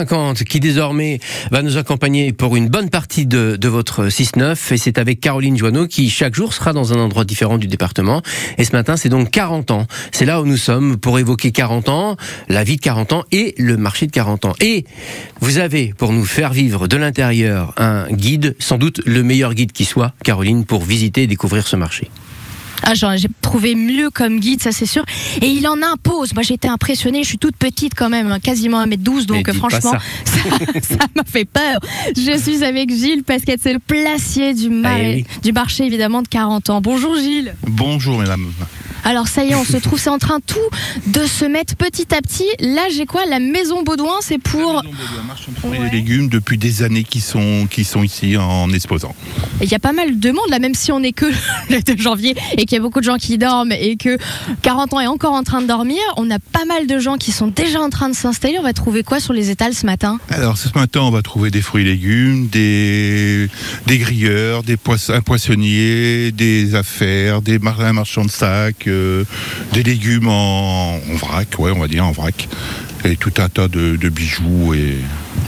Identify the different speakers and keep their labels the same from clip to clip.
Speaker 1: 50 qui désormais va nous accompagner pour une bonne partie de, de votre 6-9 et c'est avec Caroline Joanneau qui chaque jour sera dans un endroit différent du département. Et ce matin c'est donc 40 ans. C'est là où nous sommes pour évoquer 40 ans la vie de 40 ans et le marché de 40 ans. Et vous avez pour nous faire vivre de l'intérieur un guide sans doute le meilleur guide qui soit Caroline pour visiter et découvrir ce marché
Speaker 2: ah, j'ai trouvé mieux comme guide, ça c'est sûr. Et il en impose. Moi j'étais impressionnée, je suis toute petite quand même, hein, quasiment 1m12, donc franchement, ça m'a fait peur. Je suis avec Gilles parce que c'est le placier du, eh du marché évidemment de 40 ans. Bonjour Gilles.
Speaker 3: Bonjour mesdames.
Speaker 2: Alors ça y est, on se trouve, c'est en train tout de se mettre petit à petit. Là, j'ai quoi? La Maison Baudouin, c'est pour... La Maison Baudouin,
Speaker 3: marchand de fruits et légumes depuis des années qui sont, qui sont ici en exposant.
Speaker 2: Il y a pas mal de monde là, même si on n'est que le 2 janvier et qu'il y a beaucoup de gens qui dorment et que 40 ans est encore en train de dormir, on a pas mal de gens qui sont déjà en train de s'installer. On va trouver quoi sur les étals ce matin?
Speaker 3: Alors ce matin, on va trouver des fruits et légumes, des, des grilleurs, des poissons, un poissonnier, des affaires, des marchands de sacs, des légumes en, vrac, ouais, on va dire en vrac, et tout un tas de, bijoux et.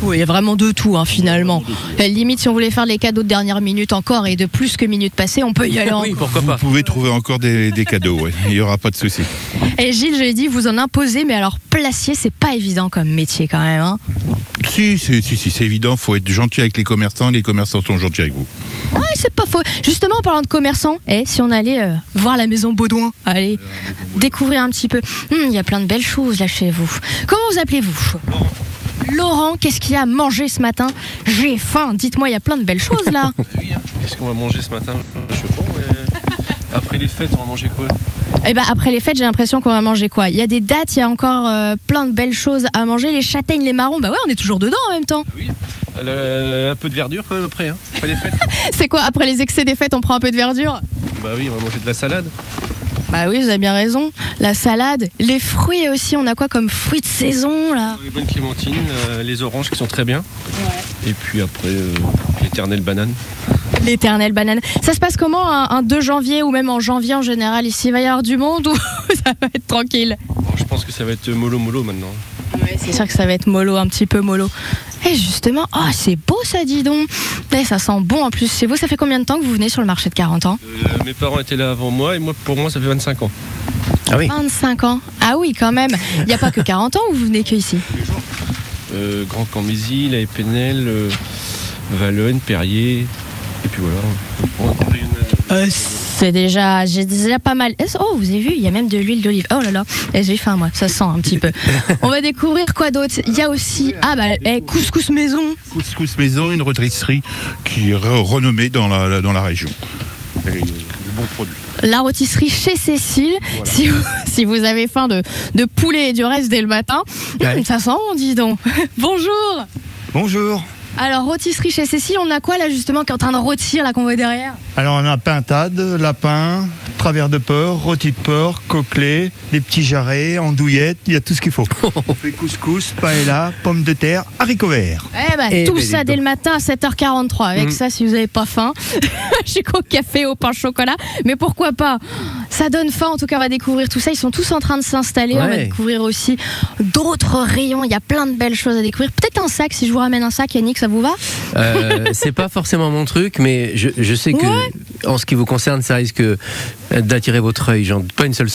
Speaker 2: Oui, il y a vraiment de tout hein, finalement. limite, si on voulait faire les cadeaux de dernière minute encore et de plus que minutes passées, on peut y aller.
Speaker 1: oui, pourquoi pas.
Speaker 3: Vous pouvez trouver encore des, cadeaux, il n'y aura pas de souci.
Speaker 2: Et Gilles, je l'ai dit, vous en imposez, mais alors placier, c'est pas évident comme métier quand même. Hein.
Speaker 3: Si, si, si, c'est évident, il faut être gentil avec les commerçants, les commerçants sont gentils avec vous.
Speaker 2: Ouais, c'est pas faux. Justement, en parlant de commerçants, eh, si on allait euh, voir la maison Baudouin, allez, découvrir un petit peu. Hmm, il y a plein de belles choses là chez vous. Comment vous appelez-vous? Laurent, qu'est-ce qu'il y a à manger ce matin? J'ai faim, dites-moi, il y a plein de belles choses là.
Speaker 4: hein. qu'est-ce qu'on va manger ce matin? Je sais pas, après les fêtes, on va manger quoi?
Speaker 2: Eh ben après les fêtes, j'ai l'impression qu'on va manger quoi? Il y a des dates, il y a encore euh, plein de belles choses à manger. Les châtaignes, les marrons, bah ouais, on est toujours dedans en même temps.
Speaker 4: Oui, un peu de verdure quand même après, hein, après les fêtes.
Speaker 2: C'est quoi? Après les excès des fêtes, on prend un peu de verdure?
Speaker 4: Bah oui, on va manger de la salade.
Speaker 2: Bah oui, vous avez bien raison. La salade, les fruits aussi, on a quoi comme fruits de saison là?
Speaker 4: Les bonnes clémentines, euh, les oranges qui sont très bien. Ouais. Et puis après, euh, l'éternelle banane.
Speaker 2: L'éternelle banane. Ça se passe comment un, 2 janvier ou même en janvier en général? Ici Il va y avoir du monde ou ça va être tranquille?
Speaker 4: Je pense que ça va être mollo mollo maintenant.
Speaker 2: Ouais, c'est sûr que ça va être mollo, un petit peu mollo. Et justement, oh, c'est beau ça, dis donc. Et ça sent bon en plus. C'est vous, ça fait combien de temps que vous venez sur le marché de 40 ans
Speaker 4: euh, Mes parents étaient là avant moi et moi, pour moi, ça fait 25 ans.
Speaker 2: Ah oui 25 ans. Ah oui, quand même. Il n'y a pas que 40 ans où vous venez que ici
Speaker 4: euh, Grand Cammézy, La Épinel, euh, Valonne, Perrier. Et puis voilà.
Speaker 2: Euh, c'est déjà, j'ai déjà pas mal. Oh, vous avez vu, il y a même de l'huile d'olive. Oh là là, j'ai faim moi, ça sent un petit peu. On va découvrir quoi d'autre. Il y a aussi, ah bah, eh, couscous maison.
Speaker 3: Couscous maison, une rôtisserie qui est renommée dans la, dans la région.
Speaker 2: La rôtisserie chez Cécile. Si, vous, si, vous, avez faim de, de, poulet et du reste dès le matin, ça sent, dis donc. Bonjour.
Speaker 5: Bonjour.
Speaker 2: Alors, rôtisserie chez Cécile, on a quoi là justement qui est en train de rôtir là qu'on voit derrière?
Speaker 5: Alors, on a pintade, lapin, travers de porc, rôti de porc, coquelet, des petits jarrets, andouillettes, il y a tout ce qu'il faut. on fait couscous, paella, pommes de terre, haricots verts.
Speaker 2: Eh ben, eh tout ben, ça dès le matin à 7h43. Avec mm. ça, si vous n'avez pas faim, je suis au café, au pain chocolat. Mais pourquoi pas? Ça donne faim, en tout cas, on va découvrir tout ça. Ils sont tous en train de s'installer. On va découvrir aussi d'autres rayons. Il y a plein de belles choses à découvrir. Peut-être un sac, si je vous ramène un sac, Yannick, ça vous va?
Speaker 1: Euh, C'est pas forcément mon truc, mais je, sais que, en ce qui vous concerne, ça risque d'attirer votre œil. Genre, pas une seule